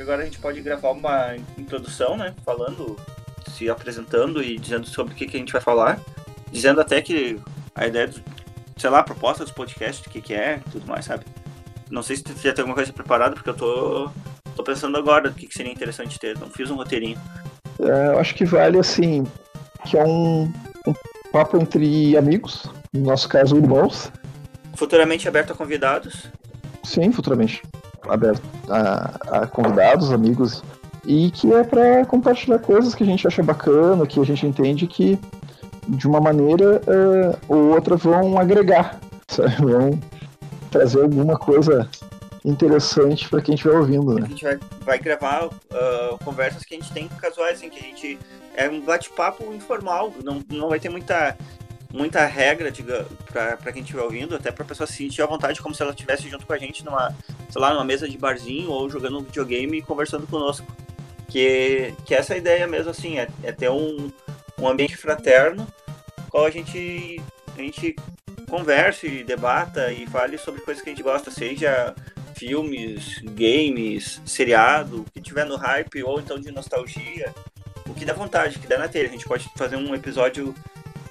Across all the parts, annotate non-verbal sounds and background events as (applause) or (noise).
agora a gente pode gravar uma introdução, né? Falando, se apresentando e dizendo sobre o que, que a gente vai falar. Dizendo até que a ideia, do, sei lá, a proposta dos podcasts, o que, que é tudo mais, sabe? Não sei se tu já tem alguma coisa preparada, porque eu tô, tô pensando agora o que, que seria interessante ter. Não fiz um roteirinho. É, eu acho que vale, assim, que é um, um papo entre amigos, no nosso caso, irmãos. Futuramente aberto a convidados. Sim, futuramente aberto a, a convidados, amigos, e que é para compartilhar coisas que a gente acha bacana, que a gente entende que de uma maneira uh, ou outra vão agregar, (laughs) sabe? vão trazer alguma coisa interessante para quem estiver ouvindo. Né? A gente vai, vai gravar uh, conversas que a gente tem casuais, assim, que a gente. É um bate-papo informal, não, não vai ter muita muita regra para quem estiver ouvindo, até para a pessoa se sentir à vontade como se ela estivesse junto com a gente numa, sei lá, numa mesa de barzinho ou jogando um videogame e conversando conosco. Que, que essa ideia mesmo, assim, é, é ter um, um ambiente fraterno, qual a gente, a gente converse, debata e fale sobre coisas que a gente gosta, seja filmes, games, seriado, o que tiver no hype ou então de nostalgia, o que dá vontade, o que dá na telha. A gente pode fazer um episódio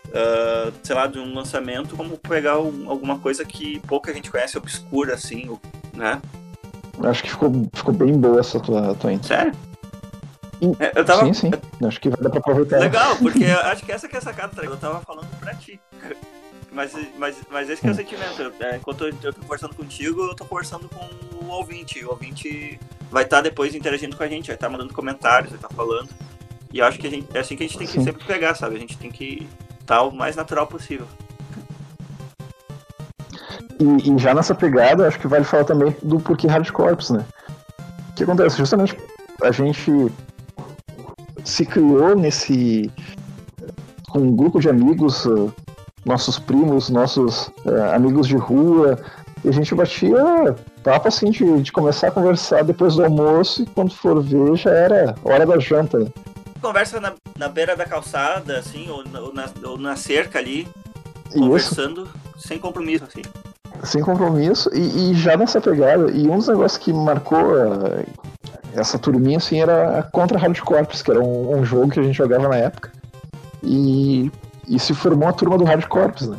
uh, sei lá, de um lançamento, como pegar um, alguma coisa que pouca gente conhece, obscura, assim, né? Acho que ficou, ficou bem boa essa tua, tua intro. Sério? É, eu tava... Sim, sim. Acho que vai dar pra aproveitar. Legal, (laughs) porque acho que essa que é a sacada, tá? eu tava falando pra ti. Mas, mas, mas esse que é o sentimento. É, enquanto eu tô conversando contigo, eu tô conversando com o ouvinte. O ouvinte vai estar tá depois interagindo com a gente, vai estar tá mandando comentários, vai estar tá falando. E eu acho que a gente, é assim que a gente tem que Sim. sempre pegar, sabe? A gente tem que estar o mais natural possível. E, e, já nessa pegada, acho que vale falar também do porquê Hard Corps, né? O que acontece? Justamente a gente se criou nesse. com um grupo de amigos, uh, nossos primos, nossos uh, amigos de rua, e a gente batia papo assim de, de começar a conversar depois do almoço e quando for ver já era hora da janta. Conversa na, na beira da calçada, assim, ou na, ou na, ou na cerca ali, Isso. conversando, sem compromisso, assim. Sem compromisso, e, e, já nessa pegada, e um dos negócios que marcou uh, essa turminha, assim, era a Contra Hard Corps, que era um, um, jogo que a gente jogava na época, e, e se formou a turma do Hard Corps, né?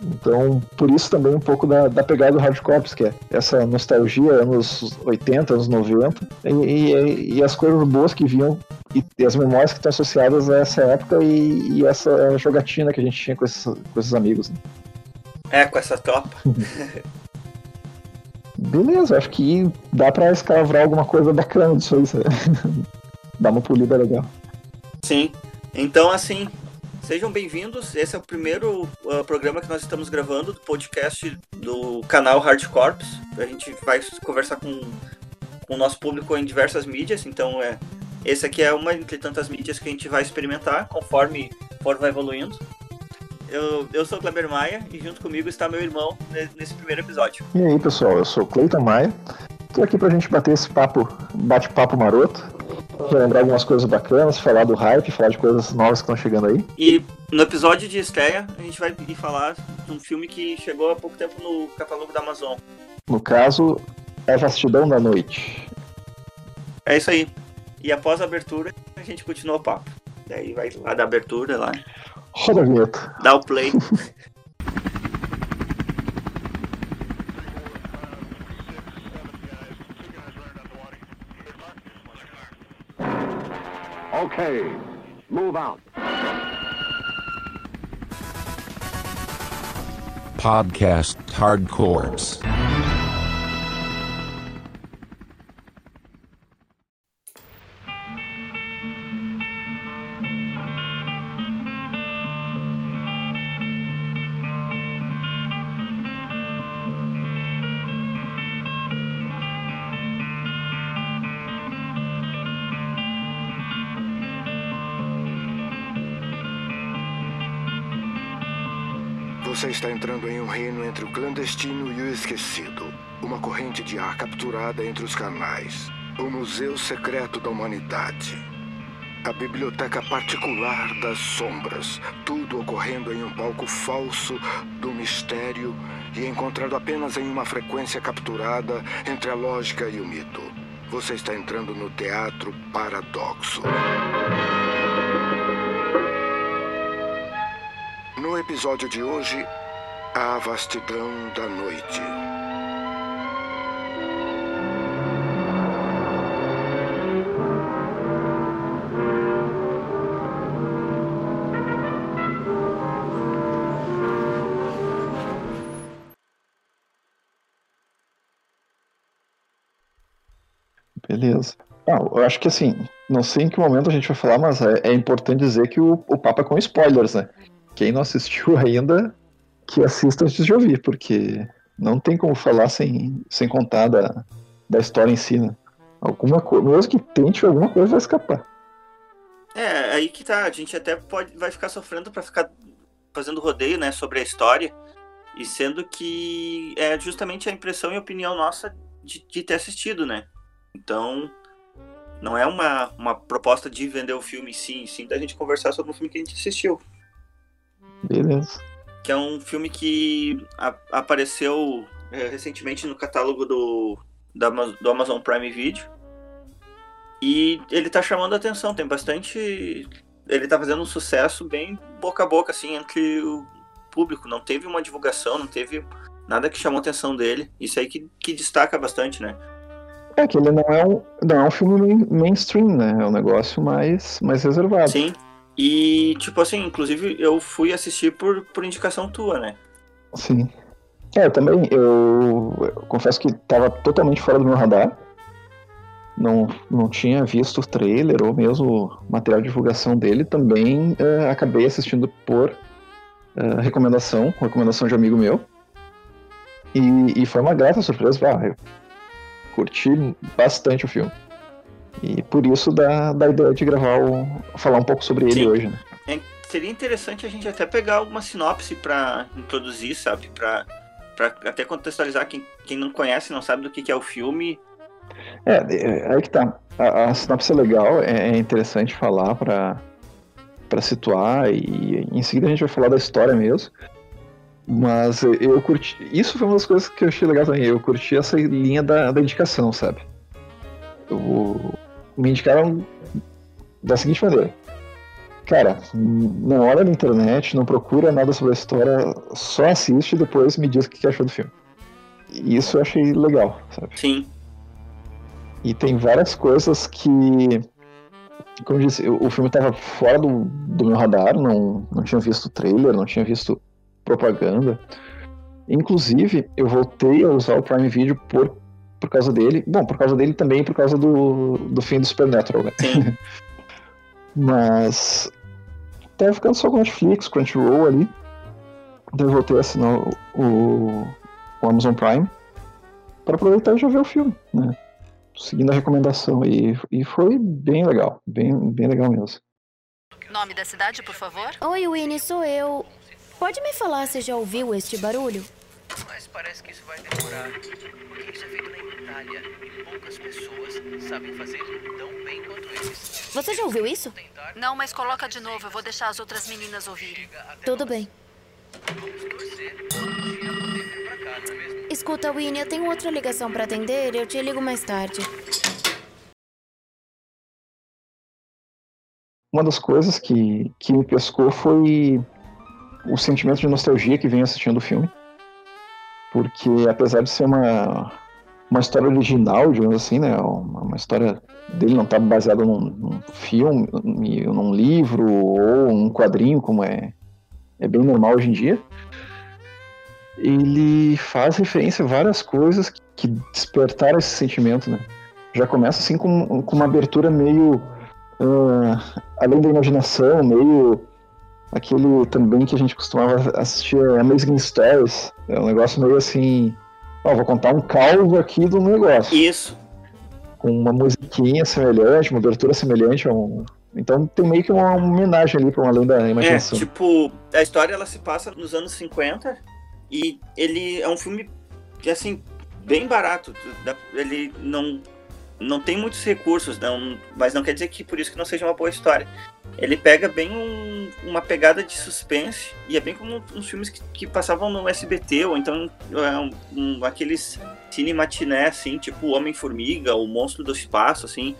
Então, por isso também um pouco da, da pegada do Hard Corps, que é essa nostalgia anos 80, anos 90, e, e, e as coisas boas que vinham e, e, as memórias que estão associadas a essa época e, e, essa jogatina que a gente tinha com esses, com esses amigos. Né? É, com essa tropa. (laughs) Beleza, acho que dá pra escravrar alguma coisa bacana disso aí. (laughs) dá uma polida legal. Sim. Então, assim, Sejam bem-vindos. Esse é o primeiro uh, programa que nós estamos gravando do podcast do canal Hard Corps. A gente vai conversar com, com o nosso público em diversas mídias. Então, é, esse aqui é uma entre tantas mídias que a gente vai experimentar conforme for vai evoluindo. Eu, eu sou o Kleber Maia e junto comigo está meu irmão nesse primeiro episódio. E aí, pessoal, eu sou o Cleiton Maia. Estou aqui para a gente bater esse papo, bate-papo maroto lembrar algumas coisas bacanas, falar do hype, falar de coisas novas que estão chegando aí. E no episódio de estreia, a gente vai falar de um filme que chegou há pouco tempo no catálogo da Amazon. No caso, A Vastidão da Noite. É isso aí. E após a abertura, a gente continua o papo. Daí vai lá da abertura lá. Roda a vinheta. Dá o play. (laughs) Okay, move out. Podcast Hardcore. Entrando em um reino entre o clandestino e o esquecido. Uma corrente de ar capturada entre os canais. O Museu Secreto da Humanidade. A Biblioteca Particular das Sombras. Tudo ocorrendo em um palco falso do mistério e encontrado apenas em uma frequência capturada entre a lógica e o mito. Você está entrando no Teatro Paradoxo. No episódio de hoje, a vastidão da noite. Beleza. Ah, eu acho que assim, não sei em que momento a gente vai falar, mas é, é importante dizer que o, o papo é com spoilers, né? Quem não assistiu (laughs) ainda, que assista antes de ouvir, porque não tem como falar sem, sem contar da, da história em si, né? Alguma coisa, mesmo que tente, alguma coisa vai escapar. É, aí que tá, a gente até pode, vai ficar sofrendo pra ficar fazendo rodeio, né, sobre a história, e sendo que é justamente a impressão e opinião nossa de, de ter assistido, né? Então, não é uma, uma proposta de vender o filme sim, sim da gente conversar sobre um filme que a gente assistiu. Beleza. Que é um filme que a, apareceu é, recentemente no catálogo do, da, do Amazon Prime Video. E ele tá chamando a atenção, tem bastante. Ele tá fazendo um sucesso bem boca a boca, assim, entre o público. Não teve uma divulgação, não teve nada que chamou a atenção dele. Isso aí que, que destaca bastante, né? É que ele não é um, não é um filme mainstream, né? É um negócio mais, mais reservado. Sim. E, tipo assim, inclusive eu fui assistir por, por indicação tua, né? Sim. É, eu também, eu, eu confesso que tava totalmente fora do meu radar. Não, não tinha visto o trailer ou mesmo material de divulgação dele. Também uh, acabei assistindo por uh, recomendação, recomendação de amigo meu. E, e foi uma grata surpresa. Ah, eu curti bastante o filme. E por isso dá, dá a ideia de gravar o, falar um pouco sobre ele Sim. hoje, né? É, seria interessante a gente até pegar alguma sinopse para introduzir, sabe? Para até contextualizar quem, quem não conhece, não sabe do que, que é o filme. É, é aí que tá. A, a sinopse é legal, é, é interessante falar para para situar e em seguida a gente vai falar da história mesmo. Mas eu curti. Isso foi uma das coisas que eu achei legal também. Eu curti essa linha da, da indicação, sabe? Eu, me indicaram da seguinte maneira. Cara, não olha na internet, não procura nada sobre a história, só assiste e depois me diz o que achou do filme. E isso eu achei legal, sabe? Sim. E tem várias coisas que. Como eu disse, o filme estava fora do, do meu radar, não, não tinha visto trailer, não tinha visto propaganda. Inclusive, eu voltei a usar o Prime Video por, por causa dele. Bom, por causa dele também por causa do, do fim do Supernatural, né? Sim. (laughs) Mas tava ficando só com Netflix, Crunchyroll ali. Daí eu voltei a assinar o, o Amazon Prime para aproveitar e já ver o filme, né? Seguindo a recomendação. E, e foi bem legal, bem, bem legal mesmo. Nome da cidade, por favor? Oi, Winnie, sou eu. Pode me falar se já ouviu este barulho? Mas parece que isso vai demorar. Porque isso é feito na Itália e poucas pessoas sabem fazer tão bem quanto eles. Você já ouviu isso? Não, mas coloca de novo. Eu vou deixar as outras meninas ouvirem. Tudo bem. Vamos torcer. pra cá, não é mesmo? Escuta, Winnie, eu tenho outra ligação para atender. Eu te ligo mais tarde. Uma das coisas que, que me pescou foi o sentimento de nostalgia que vem assistindo o filme. Porque apesar de ser uma, uma história original, digamos assim, né? Uma, uma história dele não estar tá baseada num, num, filme, num livro ou um quadrinho, como é, é bem normal hoje em dia. Ele faz referência a várias coisas que, despertaram esse sentimento, né? Já começa assim com, com uma abertura meio uh, além da imaginação, meio aquele também que a gente costumava assistir Amazing Stories. É um negócio meio assim. Ó, vou contar um calvo aqui do negócio. Isso. Com uma musiquinha semelhante, uma abertura semelhante a um. Então tem meio que uma homenagem ali para uma lenda da imaginação. É, tipo, a história ela se passa nos anos 50 e ele é um filme que assim bem barato. Ele não não tem muitos recursos, não, mas não quer dizer que por isso que não seja uma boa história. Ele pega bem um, uma pegada de suspense e é bem como uns filmes que, que passavam no SBT ou então é, um, um, aqueles cine matiné, assim, tipo Homem-Formiga, o Monstro do Espaço, assim,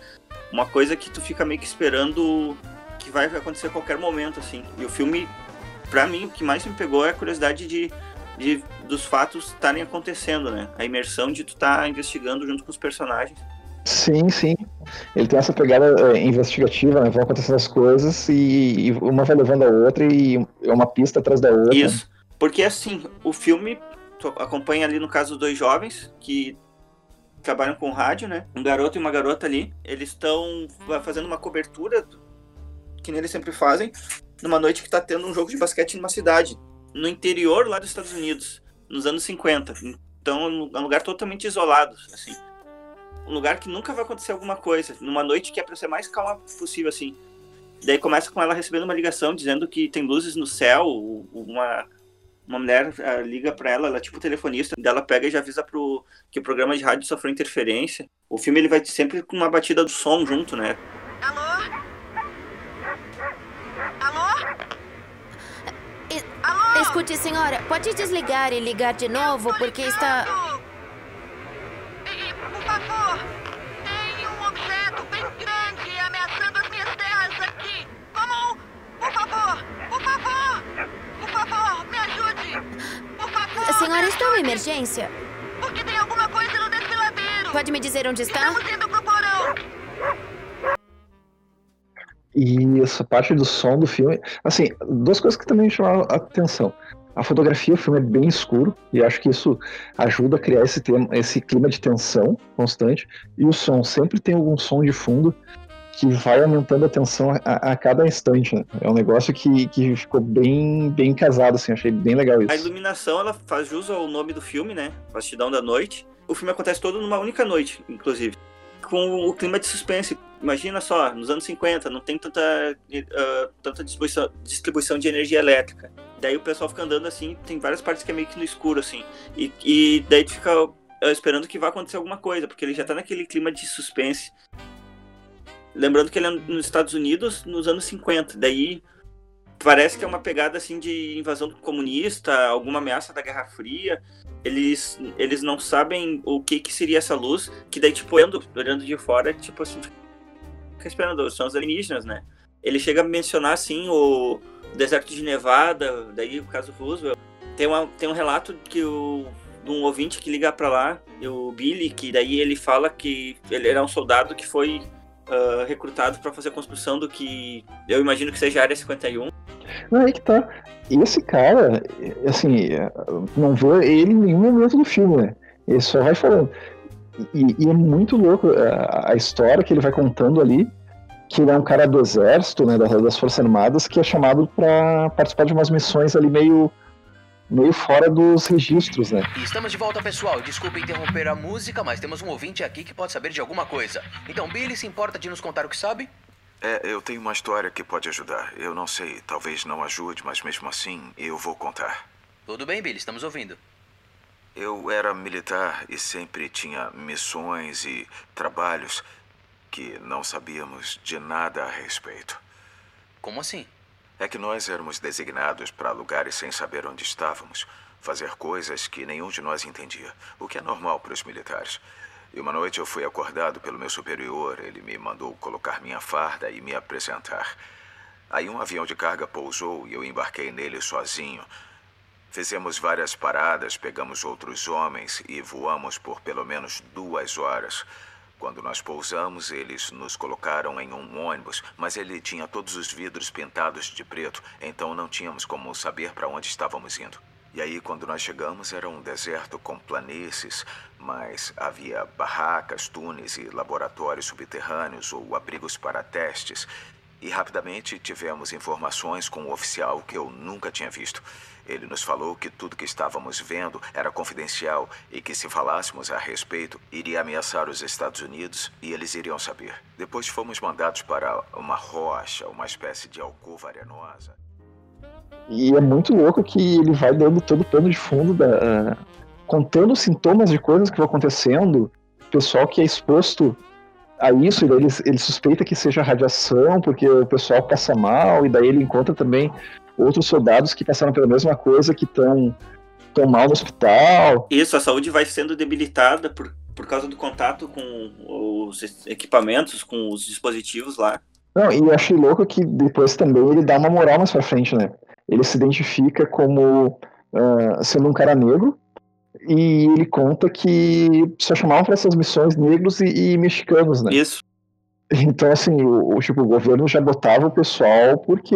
uma coisa que tu fica meio que esperando que vai acontecer a qualquer momento, assim. E o filme, pra mim, o que mais me pegou é a curiosidade de, de dos fatos estarem acontecendo, né? A imersão de tu estar tá investigando junto com os personagens. Sim, sim. Ele tem essa pegada é, investigativa, né? Vão acontecendo as coisas e, e, uma vai levando a outra e é uma pista atrás da outra. Isso. Porque assim, o filme acompanha ali no caso dois jovens que trabalham com rádio, né? Um garoto e uma garota ali. Eles estão fazendo uma cobertura que nem eles sempre fazem, numa noite que tá tendo um jogo de basquete numa cidade, no interior lá dos Estados Unidos, nos anos 50. Então é um lugar totalmente isolado, assim um lugar que nunca vai acontecer alguma coisa, numa noite que é para ser mais calma possível, assim. Daí começa com ela recebendo uma ligação dizendo que tem luzes no céu, uma, uma mulher uh, liga para ela, ela é tipo telefonista, dela pega e já avisa pro que o programa de rádio sofreu interferência. O filme ele vai sempre com uma batida do som junto, né? Alô? Alô? Alô? Escute, senhora, pode desligar e ligar de novo porque está favor! Tem um objeto bem grande ameaçando as minhas terras aqui! Vamos! Por favor! Por favor! Por favor, me ajude! Por favor! A senhora está em emergência? Porque tem alguma coisa no desfiladeiro! Pode me dizer onde está? Estamos indo pro porão! E essa parte do som do filme, assim, duas coisas que também me chamaram a atenção. A fotografia, o filme é bem escuro, e acho que isso ajuda a criar esse, tema, esse clima de tensão constante. E o som, sempre tem algum som de fundo que vai aumentando a tensão a, a cada instante. Né? É um negócio que, que ficou bem, bem casado, assim, achei bem legal isso. A iluminação, ela faz jus ao nome do filme, né? Bastidão da Noite. O filme acontece todo numa única noite, inclusive. Com o clima de suspense. Imagina só, nos anos 50, não tem tanta, uh, tanta distribuição, distribuição de energia elétrica. Daí o pessoal fica andando assim, tem várias partes que é meio que no escuro, assim. E, e daí tu fica uh, esperando que vá acontecer alguma coisa, porque ele já tá naquele clima de suspense. Lembrando que ele é nos Estados Unidos nos anos 50. Daí parece que é uma pegada assim de invasão comunista, alguma ameaça da Guerra Fria. Eles, eles não sabem o que, que seria essa luz, que daí, tipo, olhando, olhando de fora, tipo assim, fica esperando, são os alienígenas, né? Ele chega a mencionar assim o deserto de Nevada, daí o caso Roosevelt. Tem, uma, tem um relato que o, de um ouvinte que liga para lá, o Billy, que daí ele fala que ele era um soldado que foi uh, recrutado para fazer a construção do que eu imagino que seja a Área 51. Não, é que tá. Esse cara, assim, não vê ele em nenhum momento do filme, né? Ele só vai falando. E, e é muito louco a, a história que ele vai contando ali que ele é um cara do exército, né, das Forças Armadas, que é chamado para participar de umas missões ali meio meio fora dos registros, né? E estamos de volta, pessoal. Desculpe interromper a música, mas temos um ouvinte aqui que pode saber de alguma coisa. Então, Billy, se importa de nos contar o que sabe? É, eu tenho uma história que pode ajudar. Eu não sei, talvez não ajude, mas mesmo assim eu vou contar. Tudo bem, Billy, estamos ouvindo. Eu era militar e sempre tinha missões e trabalhos que não sabíamos de nada a respeito. Como assim? É que nós éramos designados para lugares sem saber onde estávamos, fazer coisas que nenhum de nós entendia, o que é normal para os militares. E uma noite eu fui acordado pelo meu superior, ele me mandou colocar minha farda e me apresentar. Aí um avião de carga pousou e eu embarquei nele sozinho. Fizemos várias paradas, pegamos outros homens e voamos por pelo menos duas horas. Quando nós pousamos, eles nos colocaram em um ônibus, mas ele tinha todos os vidros pintados de preto, então não tínhamos como saber para onde estávamos indo. E aí, quando nós chegamos, era um deserto com planícies, mas havia barracas, túneis e laboratórios subterrâneos ou abrigos para testes. E rapidamente tivemos informações com um oficial que eu nunca tinha visto. Ele nos falou que tudo que estávamos vendo era confidencial e que se falássemos a respeito iria ameaçar os Estados Unidos e eles iriam saber. Depois fomos mandados para uma rocha, uma espécie de alcova arenosa. E é muito louco que ele vai dando todo o pano de fundo, da, uh, contando sintomas de coisas que vão acontecendo. Pessoal que é exposto a isso, e ele, ele suspeita que seja radiação, porque o pessoal passa mal, e daí ele encontra também outros soldados que passaram pela mesma coisa, que estão tão mal no hospital. Isso, a saúde vai sendo debilitada por, por causa do contato com os equipamentos, com os dispositivos lá. Não, e eu achei louco que depois também ele dá uma moral mais pra frente, né? Ele se identifica como uh, sendo um cara negro, e ele conta que só chamavam para essas missões negros e, e, mexicanos, né? Isso. Então, assim, o, o, tipo, o governo já botava o pessoal porque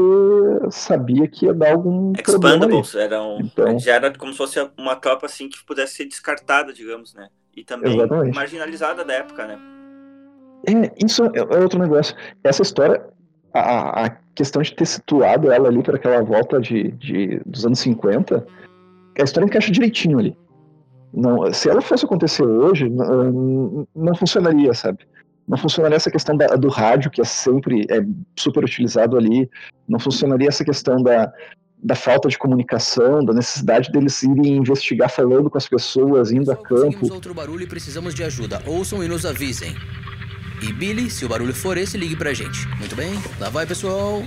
sabia que ia dar algum Expandables, era um, então... já era como se fosse uma tropa, assim, que pudesse ser descartada, digamos, né? E também Exatamente. marginalizada da época, né? É, isso é, é outro negócio. Essa história, a, a questão de ter situado ela ali para aquela volta de, de, dos anos 50, a história encaixa direitinho ali. Não, se ela fosse acontecer hoje, não, não funcionaria, sabe? Não funcionaria essa questão da, do rádio, que é sempre é super utilizado ali. Não funcionaria essa questão da, da falta de comunicação, da necessidade deles irem investigar falando com as pessoas, indo a campo. outro barulho e precisamos de ajuda. Ouçam e nos avisem. E Billy, se o barulho for esse, ligue pra gente. Muito bem? Lá vai, pessoal.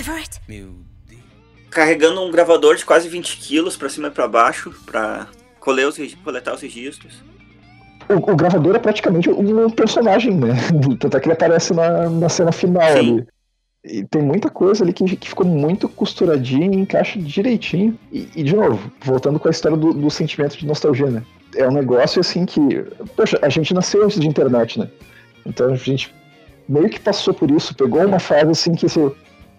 Everett? Meu Deus. Carregando um gravador de quase 20 quilos pra cima e pra baixo, pra coletar os, coletar os registros. O, o, gravador é praticamente um personagem, né? (laughs) Tanto é que ele aparece na, na cena final Sim. ali. E tem muita coisa ali que, que ficou muito costuradinha e encaixa direitinho. E, e, de novo, voltando com a história do, do sentimento de nostalgia, né? É um negócio assim que. Poxa, a gente nasceu antes de internet, né? Então a gente meio que passou por isso, pegou uma fase assim que você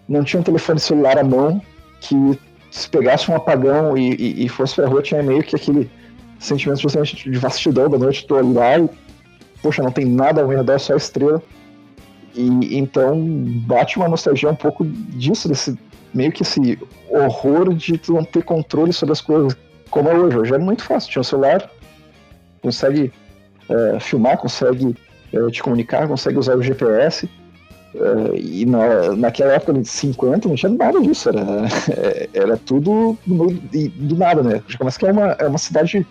não tinha um telefone celular à mão, que se pegasse um apagão e, e, e fosse pra rua, tinha meio que aquele sentimento justamente de vastidão da noite, tô lá e, poxa, não tem nada ao meu redor, só estrela. E então bate uma nostalgia um pouco disso, desse meio que esse horror de tu não ter controle sobre as coisas, como é hoje. Hoje é muito fácil, tinha um celular, consegue é, filmar, consegue é, te comunicar, consegue usar o GPS. Uh, e na, naquela época de 50 não tinha nada disso, era, era tudo no, do nada, né? Mas que é uma, é uma cidade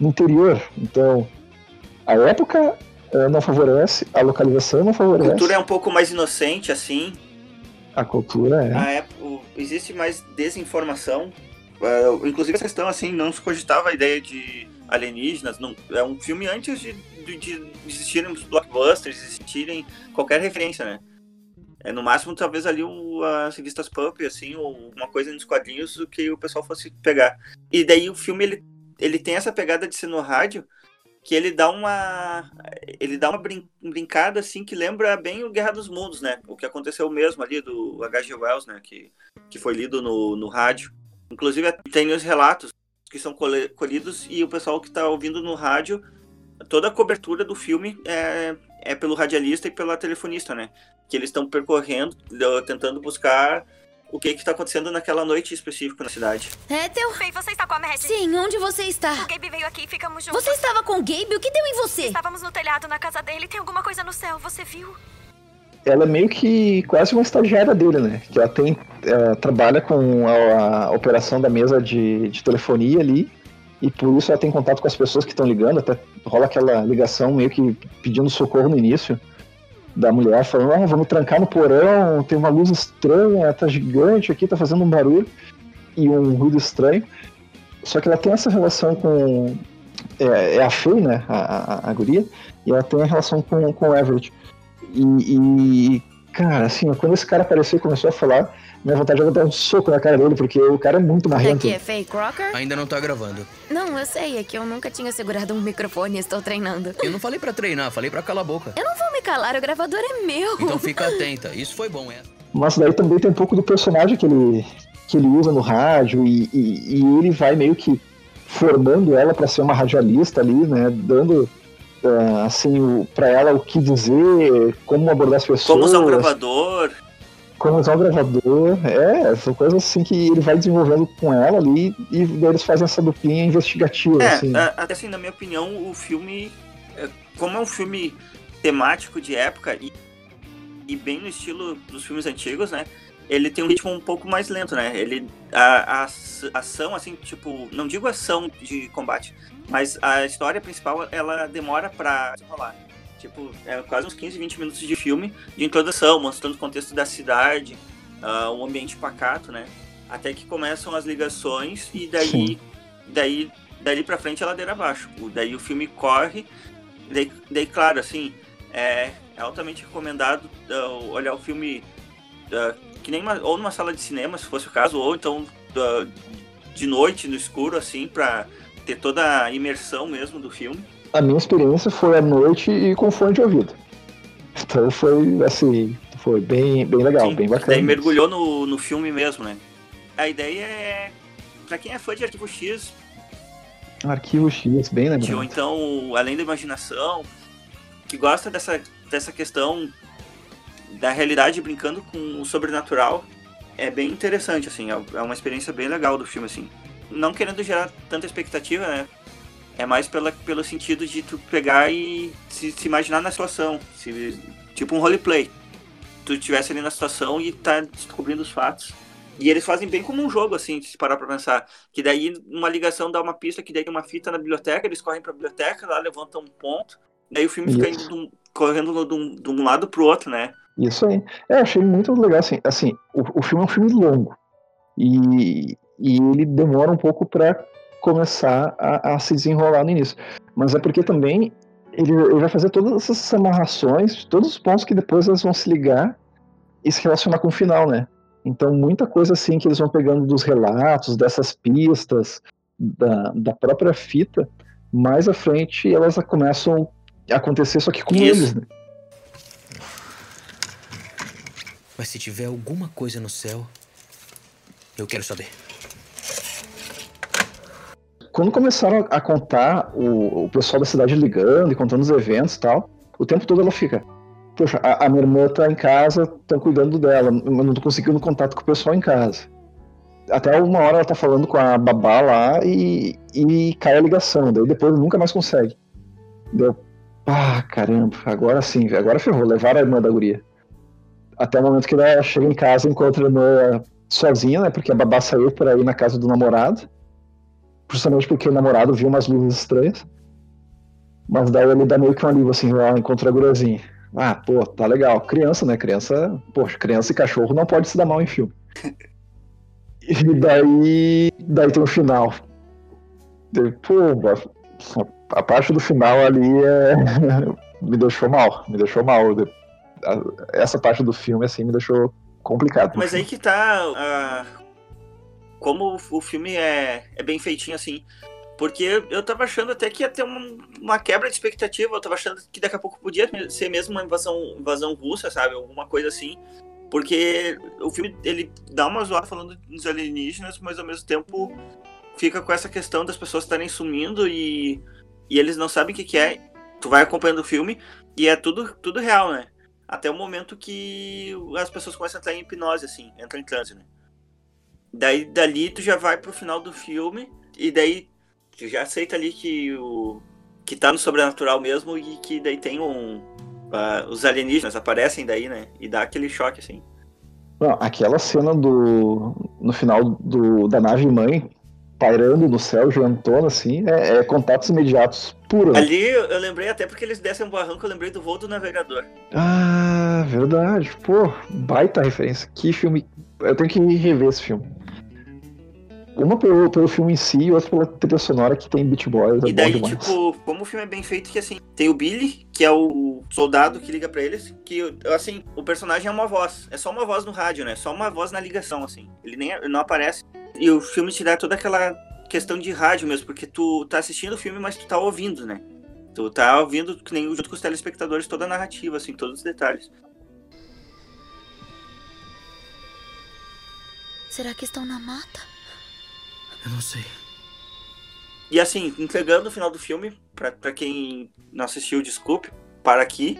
no interior, então a época uh, não favorece, a localização não favorece. A cultura é um pouco mais inocente, assim. A cultura é. A época, existe mais desinformação. Uh, inclusive essa questão, assim, não se cogitava a ideia de alienígenas. Não, é um filme antes de, de, de existirem os blockbusters, existirem qualquer referência, né? É, no máximo, talvez ali um, as revistas pulp, assim, ou uma coisa nos quadrinhos que o pessoal fosse pegar. E daí o filme, ele, ele tem essa pegada de ser no rádio, que ele dá uma ele dá uma brin brincada assim que lembra bem o Guerra dos Mundos, né? O que aconteceu mesmo ali do H.G. Wells, né? Que, que foi lido no, no rádio. Inclusive tem os relatos que são colhidos e o pessoal que está ouvindo no rádio, toda a cobertura do filme é, é pelo radialista e pela telefonista, né? Que eles estão percorrendo, tentando buscar o que está acontecendo naquela noite específica na cidade. Ethel? Bem, você está com a Mad? Sim, onde você está? O Gabe veio aqui e ficamos juntos. Você estava com o Gabe? O que deu em você? Estávamos no telhado na casa dele. Tem alguma coisa no céu, você viu? Ela é meio que quase uma estagiária dele, né? Que ela tem. Ela trabalha com a, a operação da mesa de, de telefonia ali. E por isso ela tem contato com as pessoas que estão ligando, até rola aquela ligação meio que pedindo socorro no início da mulher, falando, ah, vamos trancar no porão, tem uma luz estranha, tá gigante aqui, tá fazendo um barulho e um ruído estranho. Só que ela tem essa relação com. É, é a Faye, né? A, a, a, guria, e ela tem a relação com, com o Everett. E, e, cara, assim, quando esse cara apareceu e começou a falar, minha vontade era dar um soco na cara dele, porque o cara é muito marrento. Aqui é Faye Crocker? Ainda não tá gravando. Não, eu sei, é que eu nunca tinha segurado um microfone e estou treinando. Eu não falei para treinar, falei para calar a boca. Eu não vou me calar, o gravador é meu. Então fica (laughs) atenta, isso foi bom, é. Mas daí também tem um pouco do personagem que ele, que ele usa no rádio e, e, e ele vai meio que formando ela para ser uma radialista ali, né, dando assim para ela o que dizer, como abordar as pessoas. Como usar um gravador. Começar o gravador, é, são coisas assim que ele vai desenvolvendo com ela ali e daí eles fazem essa duplinha investigativa, É, assim. até assim, na minha opinião, o filme, é, como é um filme temático de época e, e bem no estilo dos filmes antigos, né? Ele tem um ritmo um pouco mais lento, né? Ele, a, a aç- ação, assim, tipo, não digo ação de combate, mas a história principal, ela demora pra rolar. Tipo, é quase uns 15, 20 minutos de filme de introdução, mostrando o contexto da cidade, ah, um ambiente pacato, né? Até que começam as ligações e daí, Sim. daí dali pra frente é ladeira abaixo. O- Daí o filme corre, daí, daí claro, assim, é altamente recomendado ah, olhar o filme ah, que nem uma- ou numa sala de cinema, se fosse o caso, ou então ah, de noite, no escuro, assim, pra ter toda a imersão mesmo do filme. A minha experiência foi à noite e com fone de ouvido. Então foi assim, foi bem, bem legal, Sim, bem bacana. Daí mergulhou no, no filme mesmo, né? A ideia é. Pra quem é fã de Arquivo X, Arquivo X, bem ou lembrado. então Além da Imaginação, que gosta dessa, dessa questão da realidade brincando com o sobrenatural, é bem interessante, assim. É é uma experiência bem legal do filme, assim. Não querendo gerar tanta expectativa, né? É mais pela, pelo sentido de tu pegar e se, se imaginar na situação. Se, tipo um roleplay. Tu estivesse ali na situação e tá descobrindo os fatos. E eles fazem bem como um jogo, assim, se parar pra pensar. Que daí uma ligação dá uma pista, que daí tem uma fita na biblioteca, eles correm pra biblioteca, lá levantam um ponto. Daí o filme fica indo de um- correndo de um, de um lado pro outro, né? Isso aí. É, achei muito legal, assim, assim o, o filme é um filme longo. E, e ele demora um pouco pra começar a, a se desenrolar no início. Mas é porque também ele, ele vai fazer todas essas amarrações, todos os pontos que depois eles vão se ligar e se relacionar com o final, né? Então, muita coisa assim que eles vão pegando dos relatos, dessas pistas, da, da própria fita, mais à frente elas começam a acontecer, só que com Isso. eles, né? Mas se tiver alguma coisa no céu, eu quero saber. quando começaram a contar o, o pessoal da cidade ligando e contando os eventos e tal, o tempo todo ela fica. Poxa, a, a minha irmã tá em casa, estão cuidando dela, eu não tô conseguindo contato com o pessoal em casa. Até uma hora ela tá falando com a babá lá e, e cai a ligação, daí depois nunca mais consegue. Deu, ah, caramba, agora sim, agora ferrou, levaram a irmã da guria. Até o momento que ela chega em casa e encontra irmã sozinha, né, porque a babá saiu por aí na casa do namorado justamente porque o namorado viu umas luzes estranhas. Mas daí ele dá meio que um alívio assim, ó, encontra a guriazinha. Ah, pô, tá legal. Criança, né? Criança, poxa, criança e cachorro não pode se dar mal em filme. (laughs) e daí, daí tem o final. Pô, a parte do final ali é... (laughs) me deixou mal, me deixou mal. Essa parte do filme, assim, me deixou complicado. Mas aí que tá. ah, como o filme é, é bem feitinho assim. Porque eu tava achando até que ia ter uma, uma quebra de expectativa. Eu tava achando que daqui a pouco podia ser mesmo uma invasão, invasão russa, sabe? Alguma coisa assim. Porque o filme ele dá uma zoada falando dos alienígenas, mas ao mesmo tempo fica com essa questão das pessoas estarem sumindo e, e eles não sabem o que, que é. Tu vai acompanhando o filme e é tudo, tudo real, né? Até o momento que as pessoas começam a entrar em hipnose, assim, entram em transe, né? Daí dali tu já vai pro final do filme e daí tu já aceita ali que o que tá no sobrenatural mesmo e que daí tem um uh, os alienígenas aparecem daí, né? E dá aquele choque assim. Não, aquela cena do no final do, da nave mãe pairando no céu, gigantona assim, é, é contatos imediatos puro. né? Ali eu lembrei até porque eles descem um barranco, eu lembrei do voo do navegador. Ah, verdade. Pô, baita referência. Que filme. Eu tenho que rever esse filme. Uma pelo, pelo filme em si e outra pela trilha sonora que tem Beat Boys. É E daí, tipo, como o filme é bem feito, que assim, tem o Billy, que é o soldado que liga pra eles, que, assim, o personagem é uma voz. É só uma voz no rádio, né? Só uma voz na ligação, assim. Ele nem ele não aparece. E o filme te dá toda aquela questão de rádio mesmo, porque tu tá assistindo o filme, mas tu tá ouvindo, né? Tu tá ouvindo, que nem junto com os telespectadores, toda a narrativa, assim, todos os detalhes. Será que estão na mata? Eu não sei. E assim, entregando o final do filme, pra, pra quem não assistiu, desculpe, para aqui.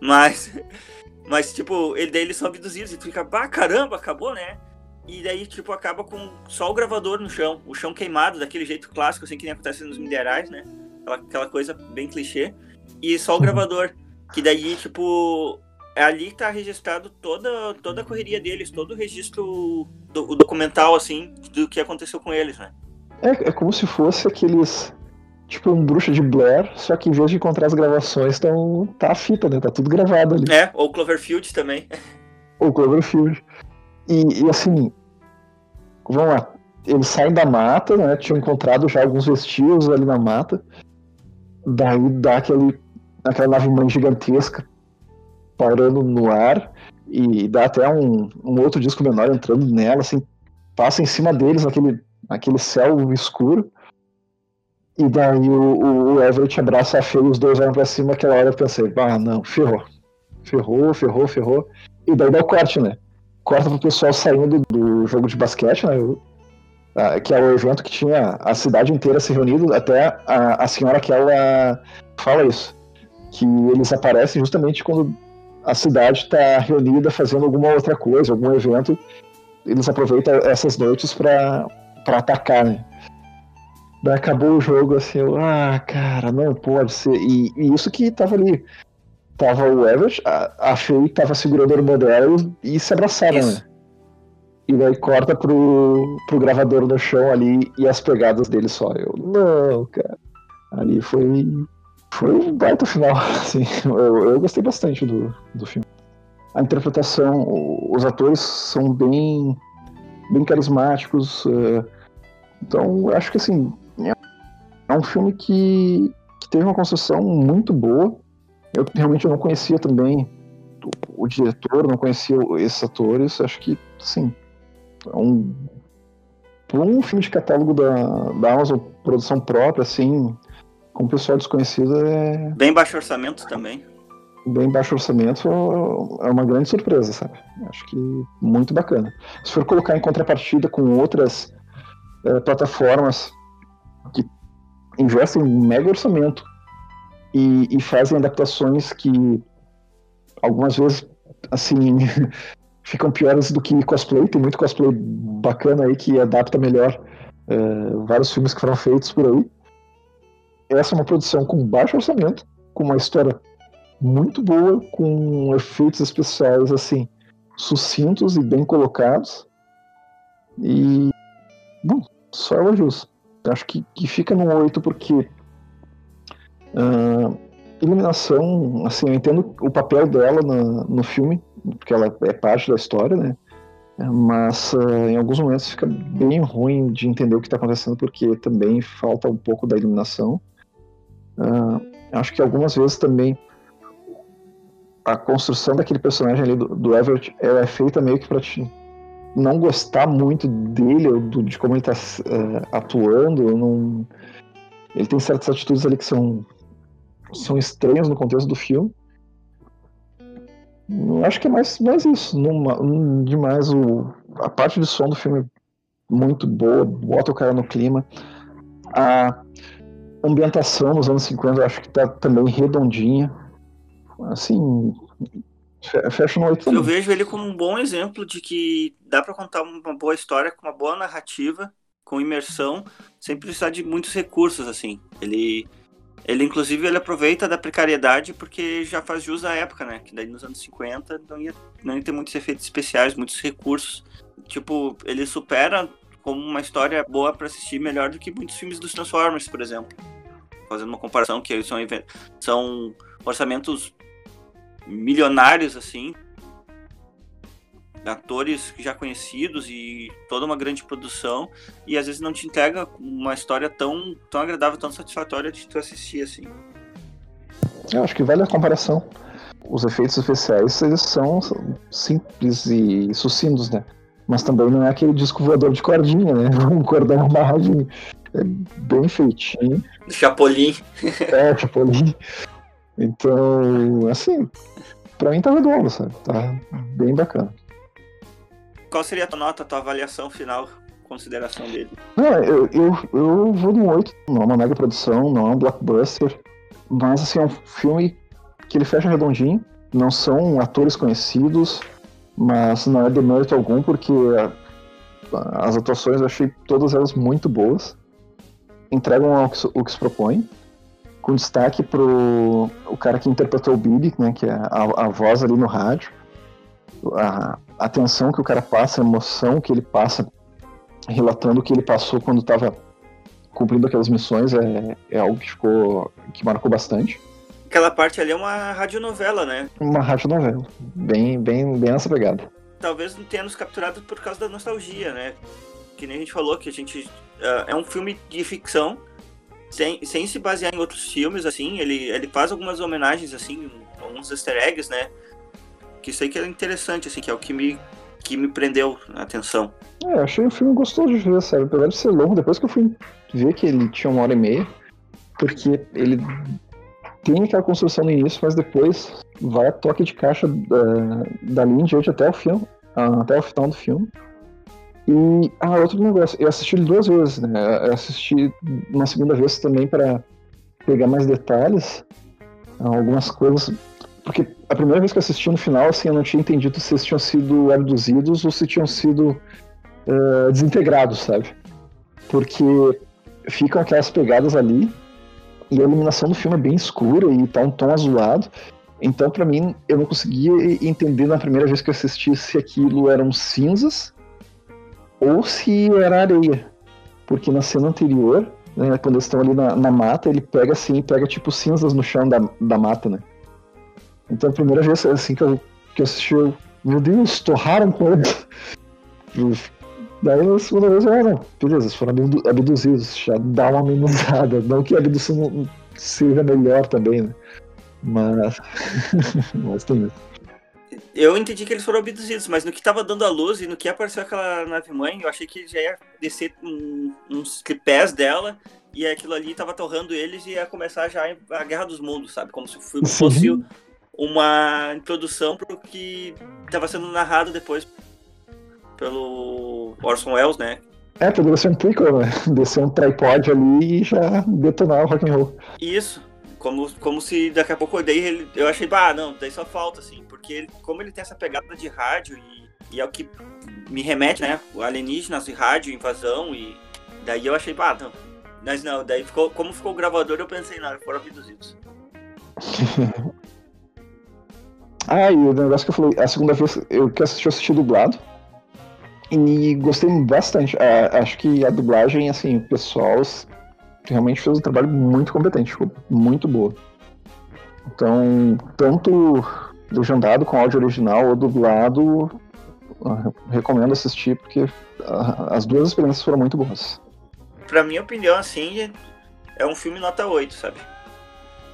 Mas, (laughs) mas tipo, ele, daí eles são abduzidos e tu fica, bah, caramba, acabou, né? E daí, tipo, acaba com só o gravador no chão, o chão queimado, daquele jeito clássico, assim, que nem acontece nos minerais, né? Aquela, aquela coisa bem clichê. E só o gravador. Que daí, tipo, é ali que tá registrado toda, toda a correria deles, todo o registro do, o documental, assim, do que aconteceu com eles, né? É, é como se fosse aqueles. Tipo um bruxa de Blair, só que em vez de encontrar as gravações, tão, tá a fita, né? Tá tudo gravado ali. É, ou Cloverfield também. (laughs) Ou Cloverfield. E, e assim. Vamos lá. Eles saem da mata, né? Tinham encontrado já alguns vestígios ali na mata. Daí dá aquele, aquela nave mãe gigantesca parando no ar. E dá até um, um outro disco menor entrando nela, assim. Passa em cima deles naquele, naquele céu escuro. E daí o, o Everett abraça a Fê e os dois olham pra cima. Aquela hora eu pensei, ah, não, ferrou. Ferrou, ferrou, ferrou. E daí dá o corte, né? Corta pro pessoal saindo do jogo de basquete, né? Ah, Que é o evento que tinha a cidade inteira se reunindo. Até a, a senhora que ela fala isso. Que eles aparecem justamente quando a cidade está reunida fazendo alguma outra coisa, algum evento. Eles aproveitam essas noites para atacar, né? Daí acabou o jogo assim, eu, ah, cara, não pode ser. E, e isso que tava ali. Tava o Everett, a, a Faye tava segurando a irmã dela e, e se abraçaram, Isso. né? E daí corta pro, pro gravador no chão ali e as pegadas dele só. Eu, não, cara. Ali foi. Foi um baita final, (laughs) assim. Eu, eu gostei bastante do, do filme. A interpretação, os atores são bem. bem carismáticos. eh, então, eu acho que assim. É é um filme que, que teve uma construção muito boa. Eu realmente não conhecia também o, o diretor, não conhecia esses atores. Acho que, assim, é um, um filme de catálogo da, da Amazon, produção própria, assim, com pessoal desconhecido, é Bem baixo orçamento também. bem baixo orçamento, é uma grande surpresa, sabe? Acho que muito bacana. Se for colocar em contrapartida com outras eh, plataformas que investem mega orçamento e, e fazem adaptações que algumas vezes, assim, (laughs) ficam piores do que cosplay. Tem muito cosplay bacana aí que adapta melhor eh, vários filmes que foram feitos por aí. Essa é uma produção com baixo orçamento, com uma história muito boa, com efeitos especiais assim sucintos e bem colocados. E bom, só elogios. Acho que, que fica no 8 porque ah, iluminação, assim, eu entendo o papel dela na- no filme, porque ela é parte da história, né? Mas ah, em alguns momentos fica bem ruim de entender o que está acontecendo, porque também falta um pouco da iluminação. Ah, acho que algumas vezes também a construção daquele personagem ali do, do Everett ela é feita meio que pra te não gostar muito dele ou do- de como ele tá eh, atuando. Não... Ele tem certas atitudes ali que são, são estranhas no contexto do filme. Acho que é mais, mais isso. Numa, um, demais o, a parte de som do filme é muito boa, bota o cara no clima. A ambientação nos anos 50 eu acho que tá também redondinha. Assim, fe- fecha no 8 Eu vejo ele como um bom exemplo de que dá pra contar uma boa história com uma boa narrativa, com imersão, sem precisar de muitos recursos assim. Ele ele inclusive ele aproveita da precariedade porque já faz jus à época, né? Que daí nos anos 50 não ia não ia ter muitos efeitos especiais, muitos recursos. Tipo, ele supera como uma história boa pra assistir melhor do que muitos filmes dos Transformers, por exemplo. Fazendo uma comparação que são são orçamentos milionários assim, atores já conhecidos e toda uma grande produção e às vezes não te entrega uma história tão tão agradável, tão satisfatória de tu assistir assim. Eu acho que vale a comparação. Os efeitos especiais eles são simples e sucintos, né? Mas também não é aquele disco voador de cordinha, né? (laughs) Um cordão amarradinho. É bem feitinho. Chapolin. É, Chapolin. Então, assim, pra mim tá redondo, sabe? Tá bem bacana. Qual seria a tua nota, a tua avaliação final, consideração dele? Não, eu, eu, eu vou no 8. Não é uma mega produção, não é um blockbuster. Mas, assim, é um filme que ele fecha redondinho. não são atores conhecidos, mas não é demérito algum, porque a- as atuações eu achei todas elas muito boas. Entregam o que, o que se propõe, com destaque pro o cara que interpretou o Billy, né, que é a, a voz ali no rádio. A atenção que o cara passa, a emoção que ele passa, relatando o que ele passou quando estava cumprindo aquelas missões, é, é algo que ficou. que marcou bastante. Aquela parte ali é uma radionovela, né? Uma radionovela. Bem, bem, bem nessa pegada. Talvez não tenha nos capturado por causa da nostalgia, né? Que nem a gente falou, que a gente. ah, é um filme de ficção, sem, sem se basear em outros filmes, assim. Ele, ele faz algumas homenagens, assim, alguns easter eggs, né? Que isso aí que é interessante, assim, que é o que me, que me prendeu a atenção. É, achei o filme gostoso de ver, sabe? Apesar de ser longo, depois que eu fui ver que ele tinha uma hora e meia, porque ele tem aquela construção no início, mas depois vai a toque de caixa da, dali em diante até o filme, ah, até o final do filme. E, ah, outro negócio, eu assisti ele duas vezes, né? Eu assisti uma segunda vez também para pegar mais detalhes, algumas coisas, porque a primeira vez que eu assisti no final, assim, eu não tinha entendido se eles tinham sido abduzidos ou se tinham sido eh, desintegrados, sabe? Porque ficam aquelas pegadas ali e a iluminação do filme é bem escura e tá um tom azulado. Então, pra mim, eu não conseguia entender na primeira vez que eu assisti se aquilo eram cinzas ou se era areia. Porque na cena anterior, né, quando eles estão ali na, na mata, ele pega assim, pega tipo cinzas no chão da, da mata, né? Então, a primeira vez assim que eu, que eu assisti, eu, meu Deus, torraram com ele. (laughs) Daí na segunda vez, ah, não, beleza, eles foram abdu- abduzidos, já dá uma amenizada. Não que a abdução não seja melhor também, né? Mas. (laughs) mas tem isso. Eu entendi que eles foram abduzidos, mas no que tava dando a luz e no que apareceu aquela nave-mãe, eu achei que já ia descer um- uns tripés dela e aquilo ali tava torrando eles e ia começar já a Guerra dos Mundos, sabe? Como se o filme Sim. Uma introdução pro que tava sendo narrado depois pelo Orson Welles, né? É, poderia ser um prequel, né? (laughs) Descer um tripod ali e já detonar o rock and roll. Isso. Como, como se daqui a pouco daí ele, eu achei, bah, não, daí só falta, assim, porque ele, como ele tem essa pegada de rádio e, e é o que me remete, né? O alienígenas e rádio, invasão, e daí eu achei, bah, não. Mas não, daí ficou, como ficou o gravador, eu pensei, não, foram abduzidos. (laughs) Ah, e o negócio que eu falei, a segunda vez eu que assisti, eu assisti dublado. E gostei bastante. Ah, acho que a dublagem, assim, o pessoal realmente fez um trabalho muito competente, ficou muito boa. Então, tanto legendado com áudio original ou dublado, ah, recomendo assistir porque ah, as duas experiências foram muito boas. Pra minha opinião, assim, é um filme nota 8, sabe?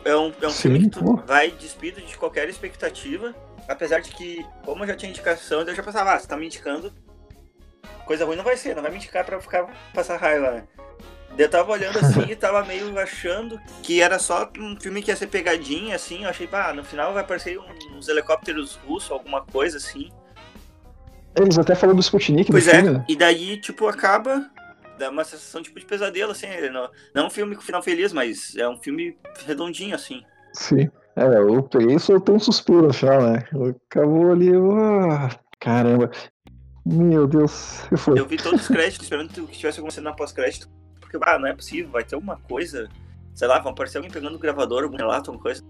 É um, é um Sim, filme que vai despido de qualquer expectativa, apesar de que, como eu já tinha indicação, eu já pensava, ah, você tá me indicando, coisa ruim não vai ser, não vai me indicar pra ficar passar raiva, né? Eu tava olhando assim (laughs) e tava meio achando que era só um filme que ia ser pegadinha, assim. Eu achei, pá, no final vai aparecer uns helicópteros russos, alguma coisa assim. Eles até falam do Sputnik Pois do é, filme, né? e daí, tipo, acaba. Dá uma sensação tipo de pesadelo, assim. Não, não é um filme com final feliz, mas é um filme redondinho, assim. Sim. É, eu peguei e soltei um suspiro no final, né? Acabou ali, ah, caramba. Meu Deus, que foi? Eu vi todos os créditos esperando que tivesse alguma cena pós-crédito. Porque, ah, não é possível, vai ter uma coisa. Sei lá, vão aparecer alguém pegando o gravador, algum relato, alguma coisa.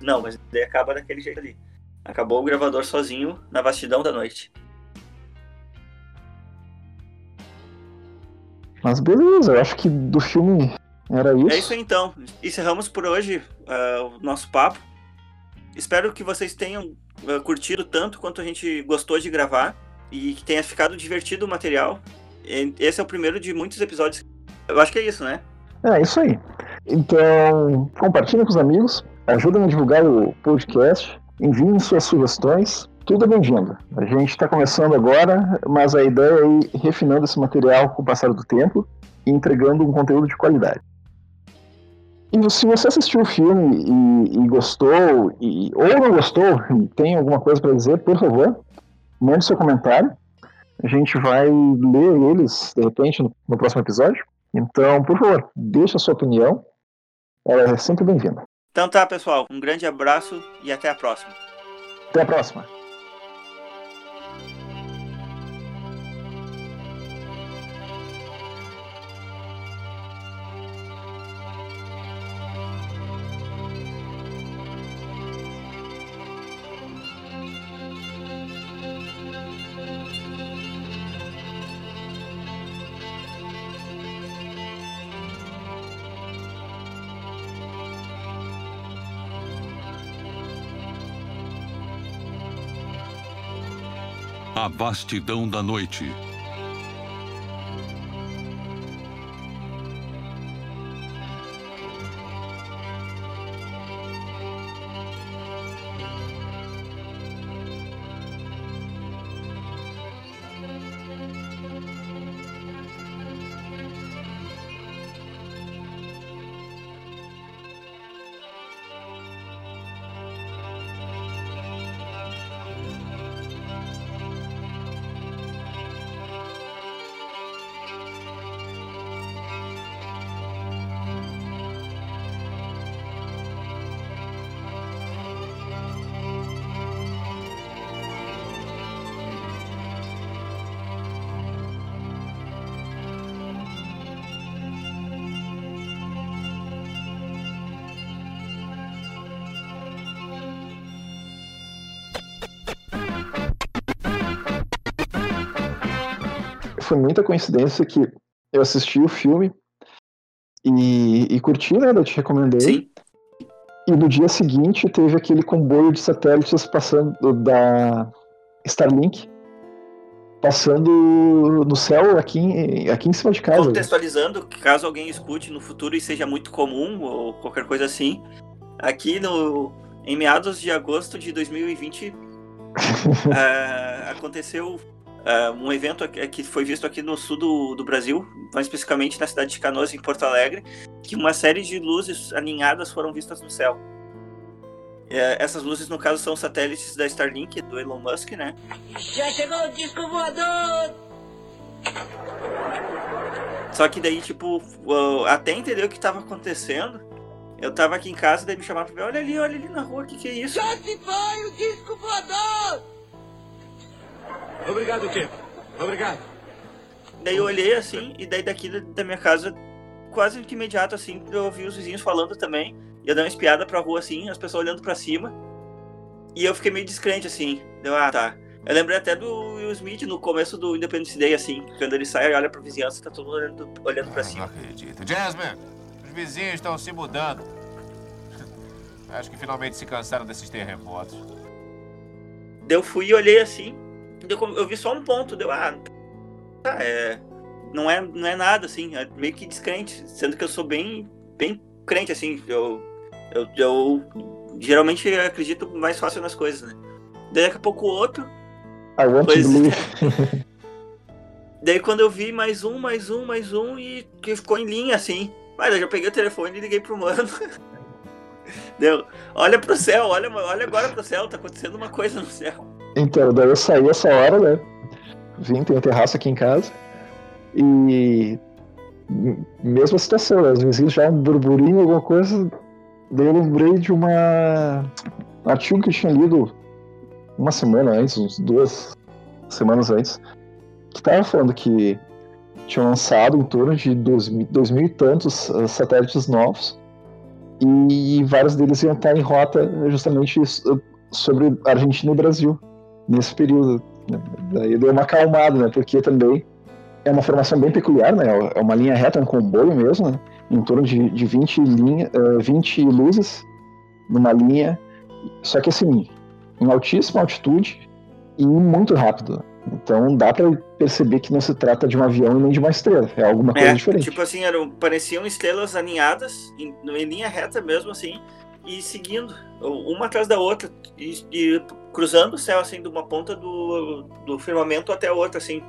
Não, mas daí acaba daquele jeito ali. Acabou o gravador sozinho na vastidão da noite. Mas beleza, eu acho que do filme era isso. É isso aí então. Encerramos por hoje ah, o nosso papo. Espero que vocês tenham ah, curtido tanto quanto a gente gostou de gravar e que tenha ficado divertido o material. Esse é o primeiro de muitos episódios. Eu acho que é isso, né? É isso aí. Então, compartilhem com os amigos, ajudem a divulgar o podcast, enviem suas sugestões, tudo é bem-vindo. A gente está começando agora, mas a ideia é ir refinando esse material com o passar do tempo e entregando um conteúdo de qualidade. E se você assistiu o filme e, e gostou, e, ou não gostou, e tem alguma coisa para dizer, por favor, mande seu comentário. A gente vai ler eles, de repente, no, no próximo episódio. Então, por favor, deixe a sua opinião. Ela é sempre bem-vinda. Então tá, pessoal. Um grande abraço e até a próxima. Até a próxima. Vastidão da noite. Foi muita coincidência que eu assisti o filme e, e curti, né? Eu te recomendei. Sim. E no dia seguinte teve aquele comboio de satélites passando da Starlink passando no céu aqui, em- aqui em cima de casa. Contextualizando, caso alguém escute no futuro e seja muito comum ou qualquer coisa assim, aqui no em meados de agosto de 2020 ah, (laughs) aconteceu ah, um evento aqui- que foi visto aqui no sul do, do Brasil, mais especificamente na cidade de Canoas, em Porto Alegre, que uma série de luzes aninhadas foram vistas no céu. Eh, essas luzes, no caso, são satélites da Starlink, do Elon Musk, né? Já chegou o disco voador! Só que daí, tipo, uh, até entender o que tava acontecendo, eu tava aqui em casa, daí me chamaram pra ver, olha ali, olha ali na rua, o que que é isso? Já se foi o disco voador! Obrigado, Tim. Obrigado. Daí eu olhei assim, e daí daqui da, da minha casa, quase que imediato, assim, eu ouvi os vizinhos falando também, e eu dei uma espiada pra rua, assim, as pessoas olhando pra cima, e eu fiquei meio descrente, assim, deu, ah, tá. Eu lembrei até do Will Smith no começo do Independence Day, assim, quando ele sai e olha pra vizinhança, tá todo mundo olhando, olhando pra cima. acredito. Jasmine, os vizinhos estão se mudando. Acho que finalmente se cansaram desses terremotos. Daí eu fui e olhei assim. Eu, vi só um ponto. Deu, ah, tá, é. Não é, não é nada, assim. É meio que descrente. Sendo que eu sou bem, bem crente, assim. Eu, eu, eu geralmente acredito mais fácil nas coisas, né? Daí daqui a pouco outro. I want to Pois believe. (laughs) Daí quando eu vi mais um, mais um, mais um e que ficou em linha, assim. Mas eu já peguei o telefone e liguei pro mano. (laughs) Deu, olha pro céu, olha, olha agora pro céu, tá acontecendo uma coisa no céu. Então, daí eu saí essa hora, né? Vim, tem um terraço aqui em casa. E. Mesma situação, né? Os vizinhos já um burburinho, alguma coisa. Daí eu lembrei de uma. Um artigo que eu tinha lido uma semana antes, uns duas semanas antes, que tava falando que tinham lançado em torno de dois, dois mil e tantos eh, satélites novos. E vários deles iam estar em rota justamente eh, sobre Argentina e Brasil nesse período. né? Daí deu uma acalmada, né? Porque também é uma formação bem peculiar, né? É uma linha reta, um comboio mesmo, né? Em torno de, de 20, linha, eh, 20 luzes numa linha. Só que assim, em altíssima altitude e muito rápido. Então dá pra perceber que não se trata de um avião e nem de uma estrela. É alguma coisa É, diferente. tipo assim, eram, pareciam estrelas aninhadas, em, em linha reta mesmo, assim, e seguindo, uma atrás da outra, e, e cruzando o céu, assim, de uma ponta do, do firmamento até a outra, assim.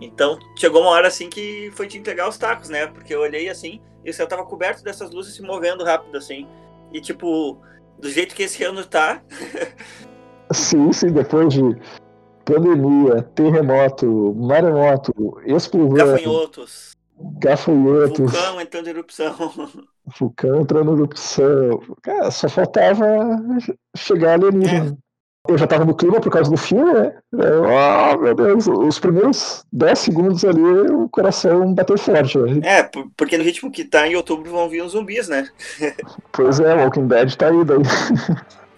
Então, chegou uma hora, assim, que foi de entregar os tacos, né? Porque eu olhei, assim, e o céu tava coberto dessas luzes se movendo rápido, assim. E, tipo, do jeito que esse ano tá, (laughs) Sim, sim, depois de pandemia, terremoto, maremoto, explosão, gafanhotos, gafanhotos, vulcão entrando em erupção. (laughs) vulcão entrando em erupção. Cara, só faltava chegar alienígena. Eu já tava no clima por causa do filme, né? Ah, meu Deus, os primeiros 10 segundos ali, o coração bateu forte. Né? É, porque no ritmo que tá em outubro vão vir os zumbis, né? pois é, Walking Dead tá aí daí. (laughs)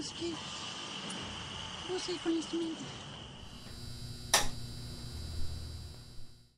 Temos que buscar conhecimento.